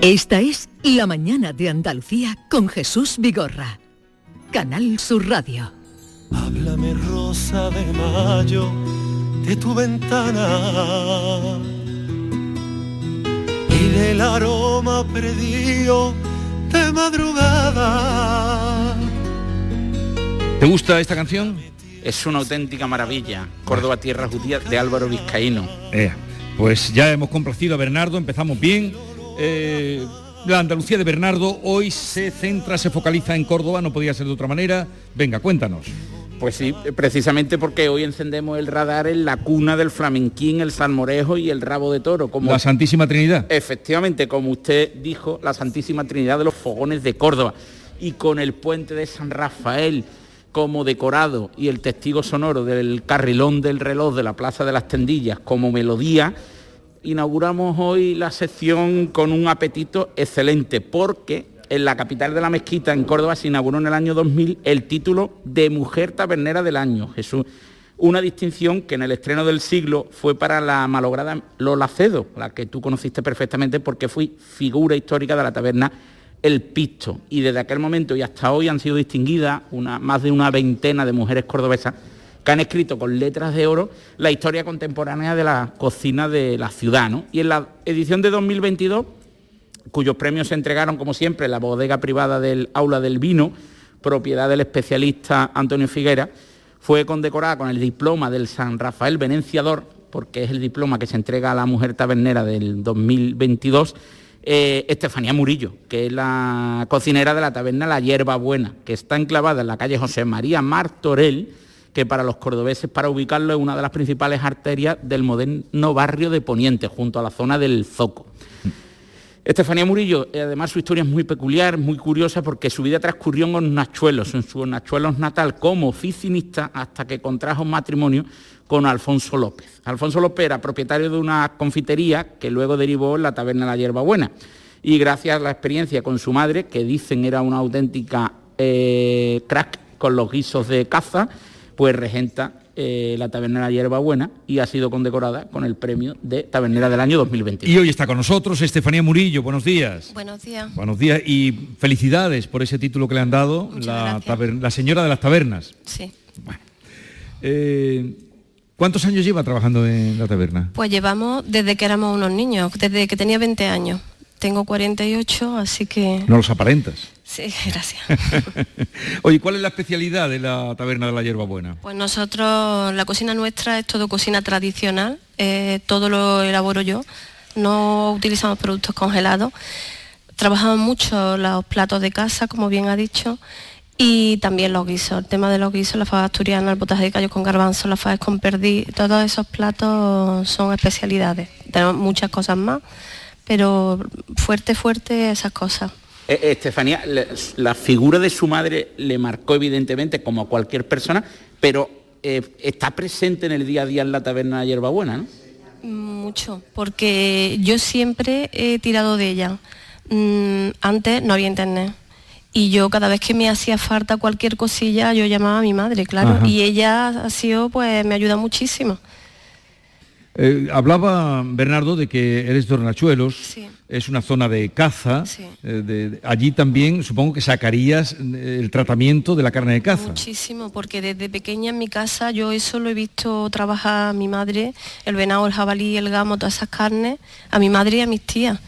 Esta es La mañana de Andalucía con Jesús Vigorra. Canal Sur Radio. Háblame rosa de mayo de tu ventana y del aroma perdido de madrugada. ¿Te gusta esta canción? Es una auténtica maravilla. Córdoba Tierra Judía de Álvaro Vizcaíno. Eh, pues ya hemos complacido a Bernardo, empezamos bien. Eh, la Andalucía de Bernardo hoy se centra, se focaliza en Córdoba, no podía ser de otra manera. Venga, cuéntanos. Pues sí, precisamente porque hoy encendemos el radar en la cuna del flamenquín, el salmorejo y el rabo de toro. Como, la Santísima Trinidad. Efectivamente, como usted dijo, la Santísima Trinidad de los Fogones de Córdoba. Y con el puente de San Rafael como decorado y el testigo sonoro del carrilón del reloj de la Plaza de las Tendillas como melodía, inauguramos hoy la sección con un apetito excelente porque en la capital de la mezquita, en Córdoba, se inauguró en el año 2000 el título de Mujer Tabernera del Año, Jesús. Una distinción que en el estreno del siglo fue para la malograda Lola Cedo, la que tú conociste perfectamente porque fui figura histórica de la taberna El Pisto. Y desde aquel momento y hasta hoy han sido distinguidas más de una veintena de mujeres cordobesas que han escrito con letras de oro la historia contemporánea de la cocina de la ciudad. Y en la edición de 2022 cuyos premios se entregaron, como siempre, en la bodega privada del Aula del Vino, propiedad del especialista Antonio Figuera, fue condecorada con el diploma del San Rafael Venenciador, porque es el diploma que se entrega a la mujer tabernera del 2022, eh, Estefanía Murillo, que es la cocinera de la taberna La Hierba Buena, que está enclavada en la calle José María Martorell, que para los cordobeses, para ubicarlo, es una de las principales arterias del moderno barrio de Poniente, junto a la zona del Zoco. Estefanía Murillo, eh, además su historia es muy peculiar, muy curiosa, porque su vida transcurrió en Nachuelos, en su Nachuelos natal, como oficinista, hasta que contrajo matrimonio con Alfonso López. Alfonso López era propietario de una confitería que luego derivó en la taberna La Hierba Buena. Y gracias a la experiencia con su madre, que dicen era una auténtica eh, crack con los guisos de caza, pues regenta eh, la tabernera Hierba Buena y ha sido condecorada con el premio de tabernera del año 2021. Y hoy está con nosotros Estefanía Murillo, buenos días. Buenos días. Buenos días y felicidades por ese título que le han dado, la, la, señora de las tabernas. Sí. Eh, ¿Cuántos años lleva trabajando en la taberna? Pues llevamos desde que éramos unos niños, desde que tenía 20 años. Tengo 48, así que... No los aparentas. Sí, (laughs) gracias. (laughs) Oye, ¿cuál es la especialidad de la taberna de la hierba buena? Pues nosotros, la cocina nuestra es todo cocina tradicional, eh, todo lo elaboro yo, no utilizamos productos congelados, trabajamos mucho los platos de casa, como bien ha dicho, y también los guisos, el tema de los guisos, la fava asturiana, el potaje de callo con garbanzo, la fava con perdí, todos esos platos son especialidades. Tenemos muchas cosas más, pero fuerte, fuerte esas cosas. Eh, eh, Estefanía, la, figura de su madre le marcó evidentemente como a cualquier persona, pero eh, está presente en el día a día en la taberna de Hierbabuena, ¿no? Mucho, porque yo siempre he tirado de ella. Mm, antes no había internet. Y yo cada vez que me hacía falta cualquier cosilla, yo llamaba a mi madre, claro. Y ella ha sido, pues, me ayuda muchísimo. Eh, hablaba Bernardo de que eres de Hornachuelos, es una zona de caza. Eh, allí también supongo que sacarías eh, el tratamiento de la carne de caza. Muchísimo, porque desde pequeña en mi casa yo eso lo he visto trabajar a mi madre, el venado, el jabalí, el gamo, todas esas carnes, a mi madre y a mis tías.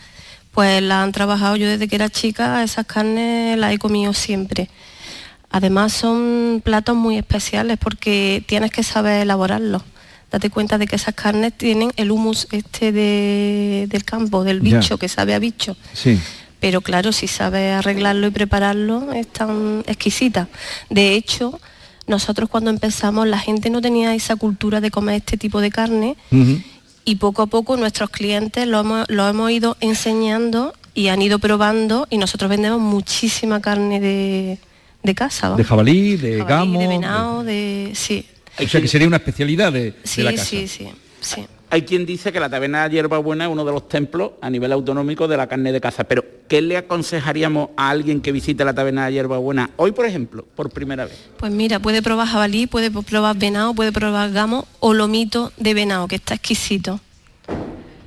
Pues las han trabajado yo desde que era chica, esas carnes las he comido siempre. Además son platos muy especiales porque tienes que saber elaborarlos date cuenta de que esas carnes tienen el humus este del campo, del bicho, que sabe a bicho. Sí. Pero claro, si sabe arreglarlo y prepararlo, es tan exquisita. De hecho, nosotros cuando empezamos la gente no tenía esa cultura de comer este tipo de carne y poco a poco nuestros clientes lo hemos, ido enseñando y han ido probando y nosotros vendemos muchísima carne de, casa. De jabalí, de gamo. De venado, de... Sí, o sea que sería una especialidad de, la casa. Sí, sí, sí. Hay quien dice que la taberna de Hierba Buena es uno de los templos a nivel autonómico de la carne de caza, pero ¿qué le aconsejaríamos a alguien que visite la taberna de Hierba Buena hoy, por ejemplo, por primera vez? Pues mira, puede probar jabalí, puede probar venado, puede probar gamo o lomito de venado, que está exquisito.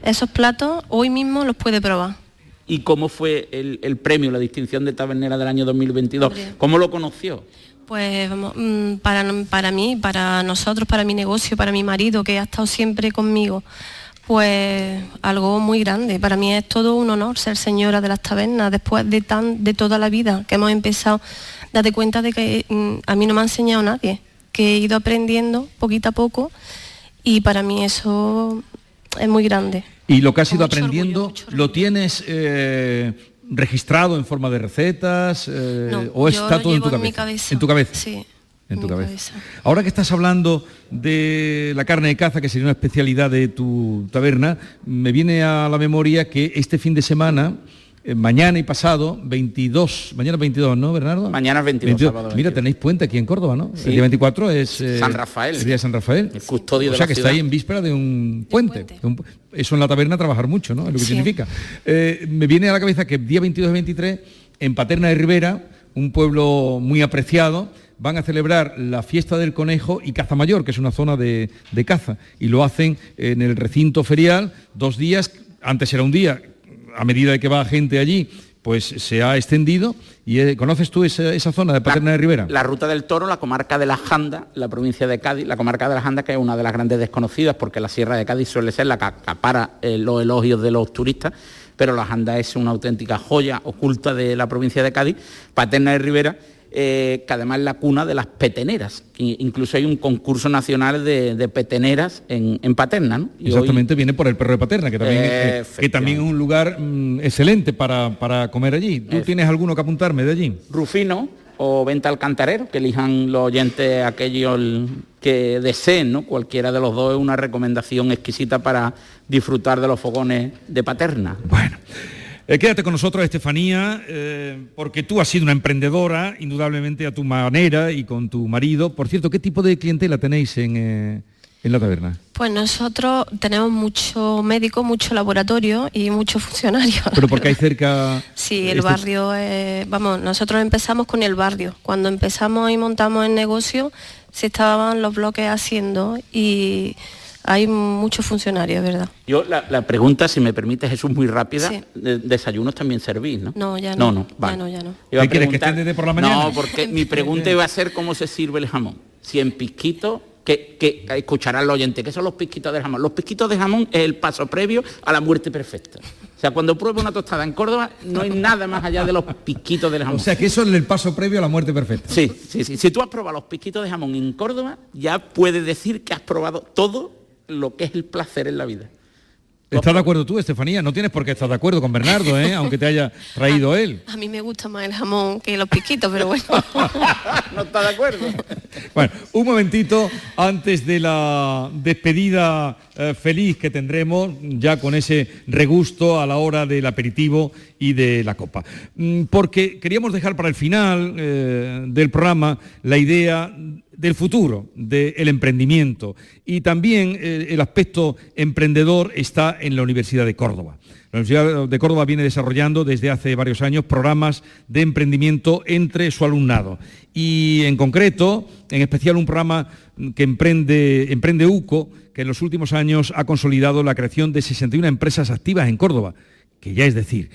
Esos platos hoy mismo los puede probar. y cómo fue el, el premio, la distinción de tabernera del año 2022. ¿Cómo lo conoció? Pues vamos, mm, para, para mí, para nosotros, para mi negocio, para mi marido, que ha estado siempre conmigo, pues algo muy grande. Para mí es todo un honor ser señora de las tabernas después de tan de toda la vida que hemos empezado. Date cuenta de que mm, a mí no me ha enseñado nadie, que he ido aprendiendo poquito a poco y para mí eso es muy grande. Y lo que has ido aprendiendo, ¿lo tienes eh, registrado en forma de recetas eh, No, o está todo en tu llevo cabeza? en mi cabeza. En tu cabeza. Sí. En tu cabeza. Ahora que estás hablando de la carne de caza, que sería una especialidad de tu taberna, me viene a la memoria que este fin de semana, eh, mañana y pasado, 22, mañana 22, ¿no, Bernardo? Mañana es 22, sábado Mira, tenéis puente aquí en Córdoba, ¿no? Sí. El día 24 es... eh, San Rafael. El día de San Rafael. El custodio o de sea la que ciudad. está ahí en víspera de un puente. de un pu- eso en la taberna trabajar mucho, ¿no? Es lo que Sí. significa. Eh, me viene a la cabeza que día 22 y 23, en Paterna de Rivera, un pueblo muy apreciado, van a celebrar la fiesta del conejo y caza mayor, que es una zona de, de caza, y lo hacen en el recinto ferial, dos días, antes era un día, a medida de que va gente allí, pues se ha extendido. y eh, ¿Conoces tú esa, esa zona de Paterna de Rivera? La ruta del toro, la comarca de la Janda, la provincia de Cádiz, la comarca de la Janda, que es una de las grandes desconocidas, porque la Sierra de Cádiz suele ser la que acapara eh, los elogios de los turistas, pero la Janda es una auténtica joya oculta de la provincia de Cádiz, Paterna de Rivera, eh, que además es la cuna de las peteneras. Incluso hay un concurso nacional de, de peteneras en, en Paterna. ¿no? Y hoy- Exactamente, viene por el perro de Paterna, que también, Eh, que también es un lugar mm, excelente para, para comer allí. ¿Tú tienes alguno que apuntarme de allí? Rufino o Venta al Cantarero, que elijan los oyentes aquellos que deseen, ¿no? Cualquiera de los dos es una recomendación exquisita para disfrutar de los fogones de Paterna. Eh, quédate con nosotros, Estefanía, eh, porque tú has sido una emprendedora, indudablemente a tu manera y con tu marido. Por cierto, ¿qué tipo de clientela tenéis en, eh, en la taberna? Pues nosotros tenemos mucho médico, mucho laboratorio y muchos funcionarios. Pero porque hay cerca... (laughs) Sí, el este- barrio, es- vamos, nosotros empezamos con el barrio. Cuando empezamos y montamos el negocio, se estaban los bloques haciendo y hay muchos funcionarios, ¿verdad? Yo la, la pregunta, si me permite, Jesús, muy rápida. Sí. de- desayunos también servís, ¿no? No, ya no. No, no, ya no, ya no. ¿Qué quieres, que esté desde por la mañana? No, porque (laughs) mi pregunta iba a ser cómo se sirve el jamón. Si en pisquito, que, que escuchará el oyente, ¿qué son los pisquitos de jamón? Los pisquitos de jamón es el paso previo a la muerte perfecta. O sea, cuando prueba una tostada en Córdoba, no hay nada más allá de los pisquitos del jamón. O sea, que eso es el paso previo a la muerte perfecta. Sí, sí, sí. Si tú has probado los pisquitos de jamón en Córdoba, ya puedes decir que has probado todo lo que es el placer en la vida. ¿Estás de acuerdo tú, Estefanía? No tienes por qué estar de acuerdo con Bernardo, ¿eh? (laughs) aunque te haya traído él. A mí me gusta más el jamón que los piquitos, pero bueno. (laughs) ¿No está de acuerdo? Bueno, un momentito antes de la despedida eh, feliz que tendremos, ya con ese regusto a la hora del aperitivo y de la copa. Mm, Porque queríamos dejar para el final eh, del programa la idea del futuro, del emprendimiento. Y también eh, el aspecto emprendedor está en la Universidad de Córdoba. La Universidad de Córdoba viene desarrollando desde hace varios años programas de emprendimiento entre su alumnado. Y en concreto, en especial un programa que emprende, emprende UCO, que en los últimos años ha consolidado la creación de 61 empresas activas en Córdoba, que ya es decir.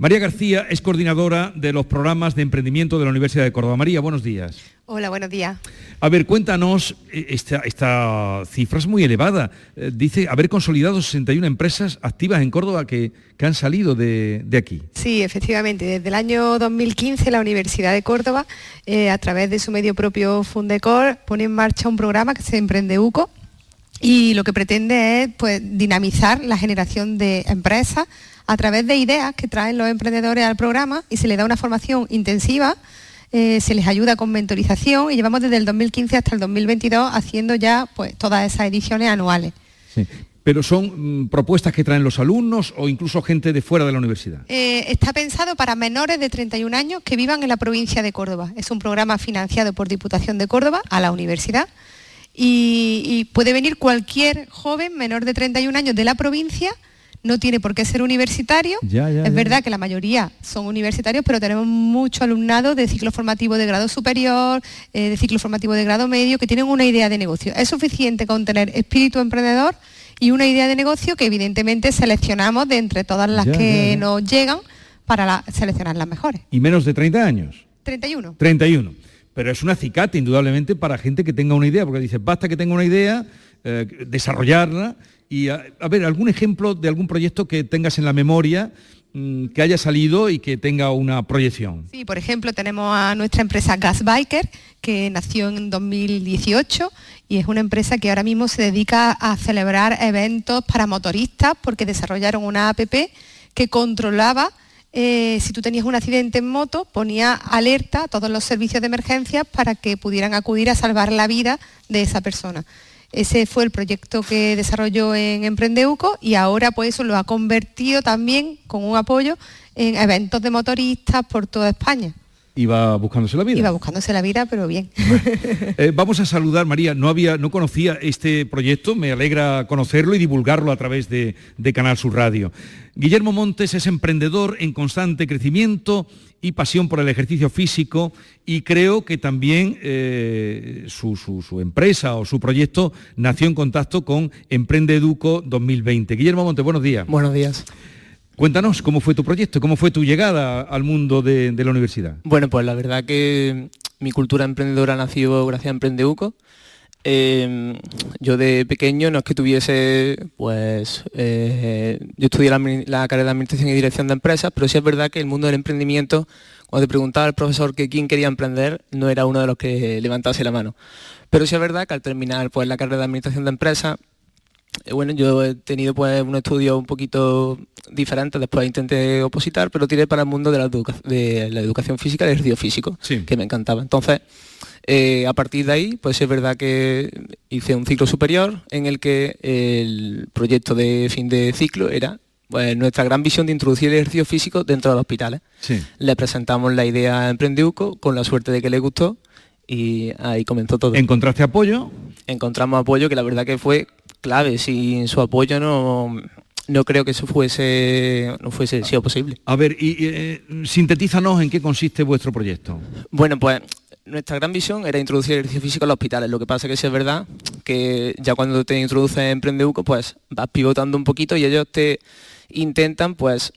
María García es coordinadora de los programas de emprendimiento de la Universidad de Córdoba. María, buenos días. Hola, buenos días. A ver, cuéntanos, eh, esta, esta cifra es muy elevada. Eh, Dice haber consolidado 61 empresas activas en Córdoba que, que han salido de, de aquí. Sí, efectivamente. Desde el año 2015 la Universidad de Córdoba, eh, a través de su medio propio Fundecor, pone en marcha un programa que se emprende UCO y lo que pretende es pues, dinamizar la generación de empresas a través de ideas que traen los emprendedores al programa y se les da una formación intensiva, eh, se les ayuda con mentorización y llevamos desde el 2015 hasta el 2022 haciendo ya pues, todas esas ediciones anuales. Pero son mm, propuestas que traen los alumnos o incluso gente de fuera de la universidad. Eh, está pensado para menores de 31 años que vivan en la provincia de Córdoba. Es un programa financiado por Diputación de Córdoba a la universidad y, y puede venir cualquier joven menor de 31 años de la provincia. No tiene por qué ser universitario. Ya, ya, es ya. verdad que la mayoría son universitarios, pero tenemos mucho alumnado de ciclo formativo de grado superior, eh, de ciclo formativo de grado medio, que tienen una idea de negocio. Es suficiente con tener espíritu emprendedor y una idea de negocio que evidentemente seleccionamos de entre todas las que nos llegan para la- seleccionar las mejores. Y menos de 30 años. 31. 31. Pero es un acicate, indudablemente, para gente que tenga una idea, porque dice, basta que tenga una idea, eh, desarrollarla. Y, a, ver, algún ejemplo de algún proyecto que tengas en la memoria, mm, que haya salido y que tenga una proyección. Sí, por ejemplo, tenemos a nuestra empresa Gas Biker, que nació en 2018 y es una empresa que ahora mismo se dedica a celebrar eventos para motoristas porque desarrollaron una app que controlaba eh, si tú tenías un accidente en moto, ponía alerta a todos los servicios de emergencia para que pudieran acudir a salvar la vida de esa persona. Ese fue el proyecto que desarrolló en Emprendeuco y ahora pues eso lo ha convertido también con un apoyo en eventos de motoristas por toda España. Iba buscándose la vida. Iba buscándose la vida, pero bien. Eh, vamos a saludar, María. No había, no conocía este proyecto, me alegra conocerlo y divulgarlo a través de, de Canal Sur Radio. Guillermo Montes es emprendedor en constante crecimiento y pasión por el ejercicio físico y creo que también eh, su, su- su empresa o su proyecto nació en contacto con Emprende Educo 2020. Guillermo Montes, buenos días. Buenos días. Cuéntanos cómo fue tu proyecto, cómo fue tu llegada al mundo de, la universidad. Bueno, pues la verdad que mi cultura emprendedora nació gracias a Emprendeuco. Eh, yo de pequeño no es que tuviese, pues, eh, yo estudié la, carrera de Administración y Dirección de Empresas, pero sí es verdad que el mundo del emprendimiento, cuando te preguntaba al profesor que quién quería emprender, no era uno de los que levantase la mano. Pero sí es verdad que al terminar pues, la carrera de Administración de Empresas, bueno, yo he tenido pues un estudio un poquito diferente, después intenté opositar, pero tiré para el mundo de la, educa- de la educación física, el ejercicio físico, que me encantaba. Entonces, eh, a partir de ahí, pues es verdad que hice un ciclo superior en el que el proyecto de fin de ciclo era pues, nuestra gran visión de introducir el ejercicio físico dentro de los hospitales. Sí. Le presentamos la idea a Emprendeuco con la suerte de que le gustó y ahí comenzó todo. ¿Encontraste apoyo? Encontramos apoyo que la verdad que fue clave. Sin su apoyo no, no creo que eso fuese, no fuese sido posible. A ver, y, eh, sintetízanos en qué consiste vuestro proyecto. Bueno, pues nuestra gran visión era introducir el ejercicio físico en los hospitales. Lo que pasa que sí es verdad que ya cuando te introduces en Emprendeuco, pues vas pivotando un poquito y ellos te intentan pues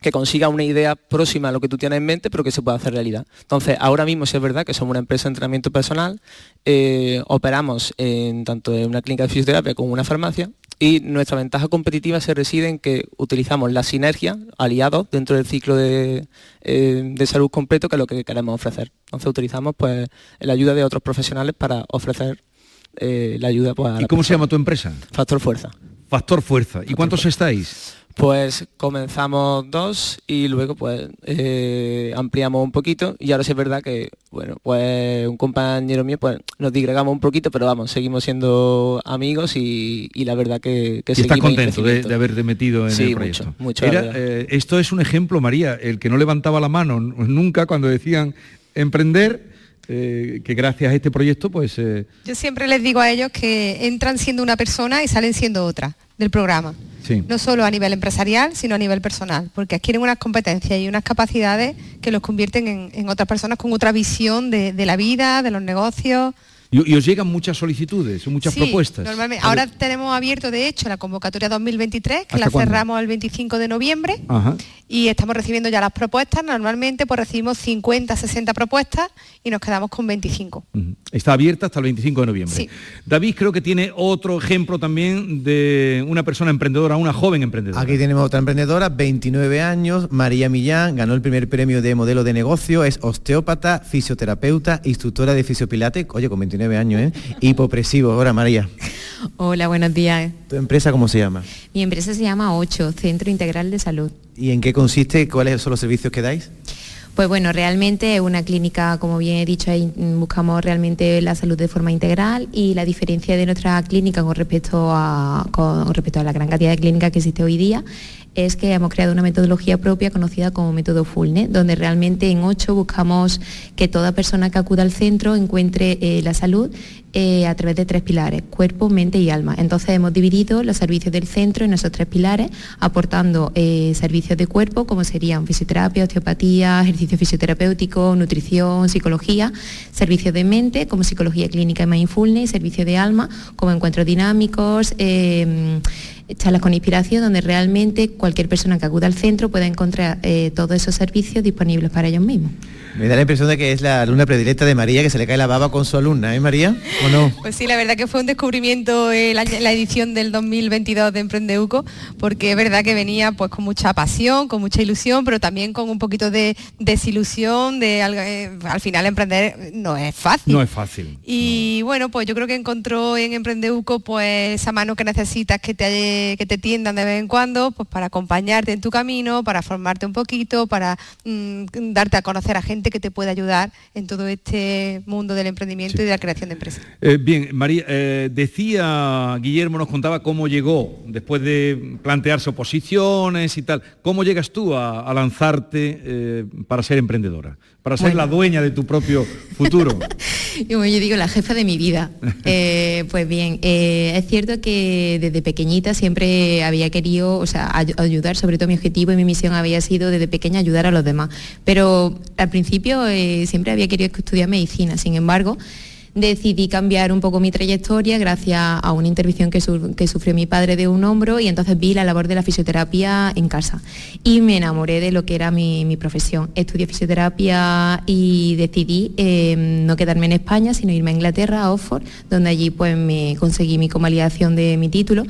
que consiga una idea próxima a lo que tú tienes en mente, pero que se pueda hacer realidad. Entonces, ahora mismo sí es verdad que somos una empresa de entrenamiento personal, eh, operamos en tanto en una clínica de fisioterapia como en una farmacia, y nuestra ventaja competitiva se reside en que utilizamos la sinergia, aliados dentro del ciclo de, eh, de salud completo, que es lo que queremos ofrecer. Entonces utilizamos pues la ayuda de otros profesionales para ofrecer eh, la ayuda pues, a ¿Y la cómo se llama tu empresa? Factor Fuerza. Factor Fuerza. ¿Y cuántos estáis? Pues comenzamos dos y luego pues eh, ampliamos un poquito. Y ahora sí es verdad que, bueno, pues un compañero mío pues nos digregamos un poquito, pero vamos, seguimos siendo amigos y, y la verdad que, que Y estás contento de, haberte metido en Sí, el mucho, proyecto. mucho, la Era, eh, esto es un ejemplo, María, el que no levantaba la mano nunca cuando decían emprender, eh, que gracias a este proyecto, pues eh, Yo siempre les digo a ellos que entran siendo una persona y salen siendo otra del programa. sí. No solo a nivel empresarial, sino a nivel personal, porque adquieren unas competencias y unas capacidades que los convierten en, en otras personas con otra visión de, de la vida, de los negocios. Y, y os llegan muchas solicitudes, muchas Sí, propuestas. Normalmente. Ahora tenemos abierto, de hecho, la convocatoria 2023, que ¿Hasta la cuándo? cerramos el 25 de noviembre Ajá. y estamos recibiendo ya las propuestas. Normalmente pues recibimos 50, 60 propuestas y nos quedamos con 25. Está abierta hasta el 25 de noviembre. Sí. David creo que tiene otro ejemplo también de una persona emprendedora, una joven emprendedora. Aquí tenemos otra emprendedora, 29 años, María Millán, ganó el primer premio de modelo de negocio, es osteópata, fisioterapeuta, instructora de fisiopilate, oye, con 29 años, ¿eh? Hipopresivo. Ahora, María, Hola, buenos días. ¿tu empresa cómo se llama? Mi empresa se llama 8, Centro Integral de Salud. ¿Y en qué consiste? ¿Cuáles son los servicios que dais? Pues bueno, realmente es una clínica, como bien he dicho, buscamos realmente la salud de forma integral y la diferencia de nuestra clínica con respecto a, con respecto a la gran cantidad de clínicas que existe hoy día es que hemos creado una metodología propia conocida como método Fullness, donde realmente en ocho buscamos que toda persona que acuda al centro encuentre eh, la salud eh, a través de tres pilares, cuerpo, mente y alma. Entonces hemos dividido los servicios del centro en esos tres pilares, aportando eh, servicios de cuerpo como serían fisioterapia, osteopatía, ejercicio fisioterapéutico, nutrición, psicología, servicios de mente como psicología clínica y mindfulness, servicios de alma como encuentros dinámicos, eh, charlas con inspiración, donde realmente cualquier persona que acuda al centro pueda encontrar todos esos servicios disponibles para ellos mismos. Me da la impresión de que es la alumna predilecta de María, que se le cae la baba con su alumna, ¿eh, María? ¿O no? Pues sí, la verdad que fue un descubrimiento eh, la, edición del 2022 de Emprendeuco, porque es verdad que venía pues con mucha pasión, con mucha ilusión, pero también con un poquito de desilusión, de eh, al final emprender no es fácil. No es fácil. Y bueno, pues yo creo que encontró en Emprendeuco pues esa mano que necesitas que te, que te tiendan de vez en cuando, pues para acompañarte en tu camino, para formarte un poquito, para mm, darte a conocer a gente que te puede ayudar en todo este mundo del emprendimiento y de la creación de empresas. Eh, bien, María, eh, decía Guillermo, nos contaba cómo llegó, después de plantearse oposiciones y tal, ¿cómo llegas tú a, lanzarte eh, para ser emprendedora? Para ser la dueña de tu propio futuro. (laughs) yo digo, la jefa de mi vida. (laughs) Eh, pues bien, eh, es cierto que desde pequeñita siempre había querido, o sea, ayudar, sobre todo mi objetivo y mi misión había sido desde pequeña ayudar a los demás. Pero al principio eh, siempre había querido estudiar medicina, sin embargo, decidí cambiar un poco mi trayectoria gracias a una intervención que, sufrió mi padre de un hombro y entonces vi la labor de la fisioterapia en casa y me enamoré de lo que era mi, profesión. Estudié fisioterapia y decidí em, no quedarme en España, sino irme a Inglaterra, a Oxford, donde allí pues me conseguí mi convalidación de mi título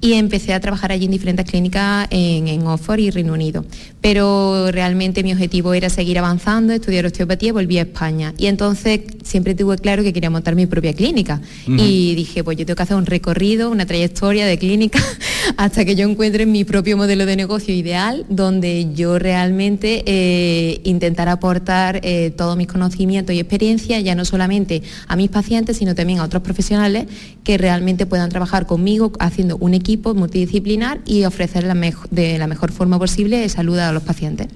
y empecé a trabajar allí en diferentes clínicas en, en, Oxford y Reino Unido. Pero realmente mi objetivo era seguir avanzando, estudiar osteopatía y volví a España. Y entonces siempre tuve claro que quería montar mi propia clínica. Y dije, pues yo tengo que hacer un recorrido, una trayectoria de clínica (laughs) hasta que yo encuentre mi propio modelo de negocio ideal, donde yo realmente eh, intentar aportar eh, todos mis conocimientos y experiencias, ya no solamente a mis pacientes, sino también a otros profesionales que realmente puedan trabajar conmigo haciendo un equipo equipo multidisciplinar y ofrecer la de la mejor forma posible salud a los pacientes.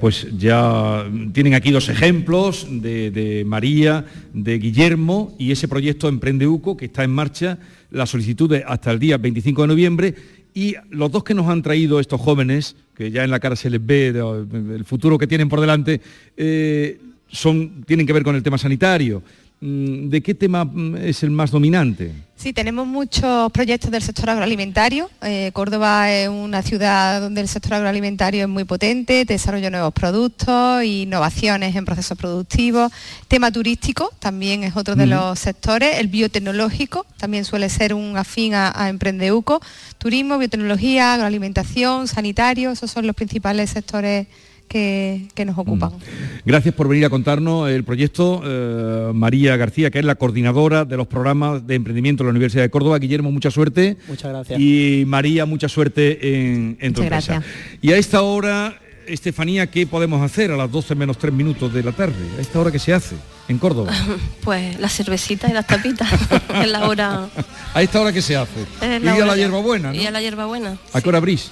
pues ya tienen aquí dos ejemplos de, María, de Guillermo y ese proyecto Emprende UCO que está en marcha, la solicitud hasta el día 25 de noviembre y los dos que nos han traído estos jóvenes, que ya en la cara se les ve el futuro que tienen por delante, eh, son, tienen que ver con el tema sanitario. Mm, ¿De qué tema mm, es el más dominante? Sí, tenemos muchos proyectos del sector agroalimentario. Eh, Córdoba es una ciudad donde el sector agroalimentario es muy potente, desarrollo de nuevos productos, innovaciones en procesos productivos. Tema turístico también es otro de los sectores. El biotecnológico también suele ser un afín a, a Emprendeuco. Turismo, biotecnología, agroalimentación, sanitario, esos son los principales sectores que, nos ocupan. Mm. Gracias por venir a contarnos el proyecto. Eh, María García, que es la coordinadora de los programas de emprendimiento de la Universidad de Córdoba. Guillermo, mucha suerte. Muchas gracias. Y María, mucha suerte en, en tu empresa. Y a esta hora, Estefanía, ¿qué podemos hacer a las 12 menos 3 minutos de la tarde? ¿A esta hora qué se hace en Córdoba? (laughs) Pues la cervecita y las tapitas. (laughs) en la hora... (laughs) ¿A esta hora qué se hace? y a la hierbabuena, Y a la hierbabuena. ¿A qué hora abrís?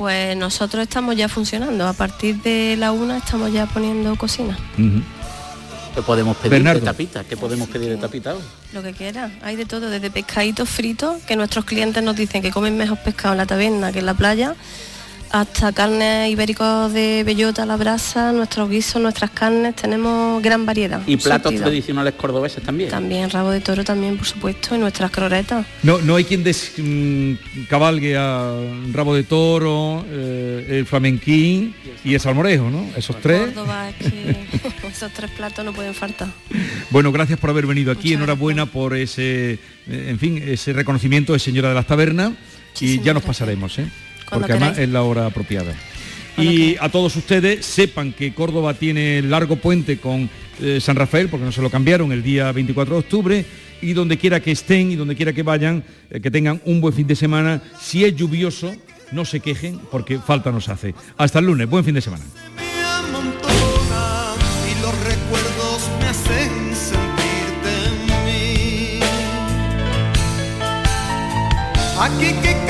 Pues nosotros estamos ya funcionando. A partir de la una estamos ya poniendo cocina. ¿Qué podemos pedir de tapita? ¿Qué podemos pedir de tapita hoy? Lo que quiera. Hay de todo, desde pescaditos fritos, que nuestros clientes nos dicen que comen mejor pescado en la taberna que en la playa, hasta carnes ibéricos de bellota a la brasa, nuestros guisos, nuestras carnes, tenemos gran variedad. ¿Y platos tradicionales cordobeses también? También, rabo de toro también, por supuesto, y nuestras croretas. No, no hay quien descabalgue mm, a rabo de toro, eh, el flamenquín y el salmorejo, ¿no? Esos tres. Córdoba, es que (laughs) esos tres platos no pueden faltar. Bueno, gracias por haber venido aquí, enhorabuena por ese, eh, en fin, ese reconocimiento de señora de las tabernas y ya nos pasaremos, ¿eh? Porque además es la hora apropiada. Y a todos ustedes sepan que Córdoba tiene largo puente con eh, San Rafael, porque no se lo cambiaron el día 24 de octubre, y donde quiera que estén y donde quiera que vayan, eh, que tengan un buen fin de semana. Si es lluvioso, no se quejen, porque falta nos hace. Hasta el lunes, buen fin de semana. Aquí que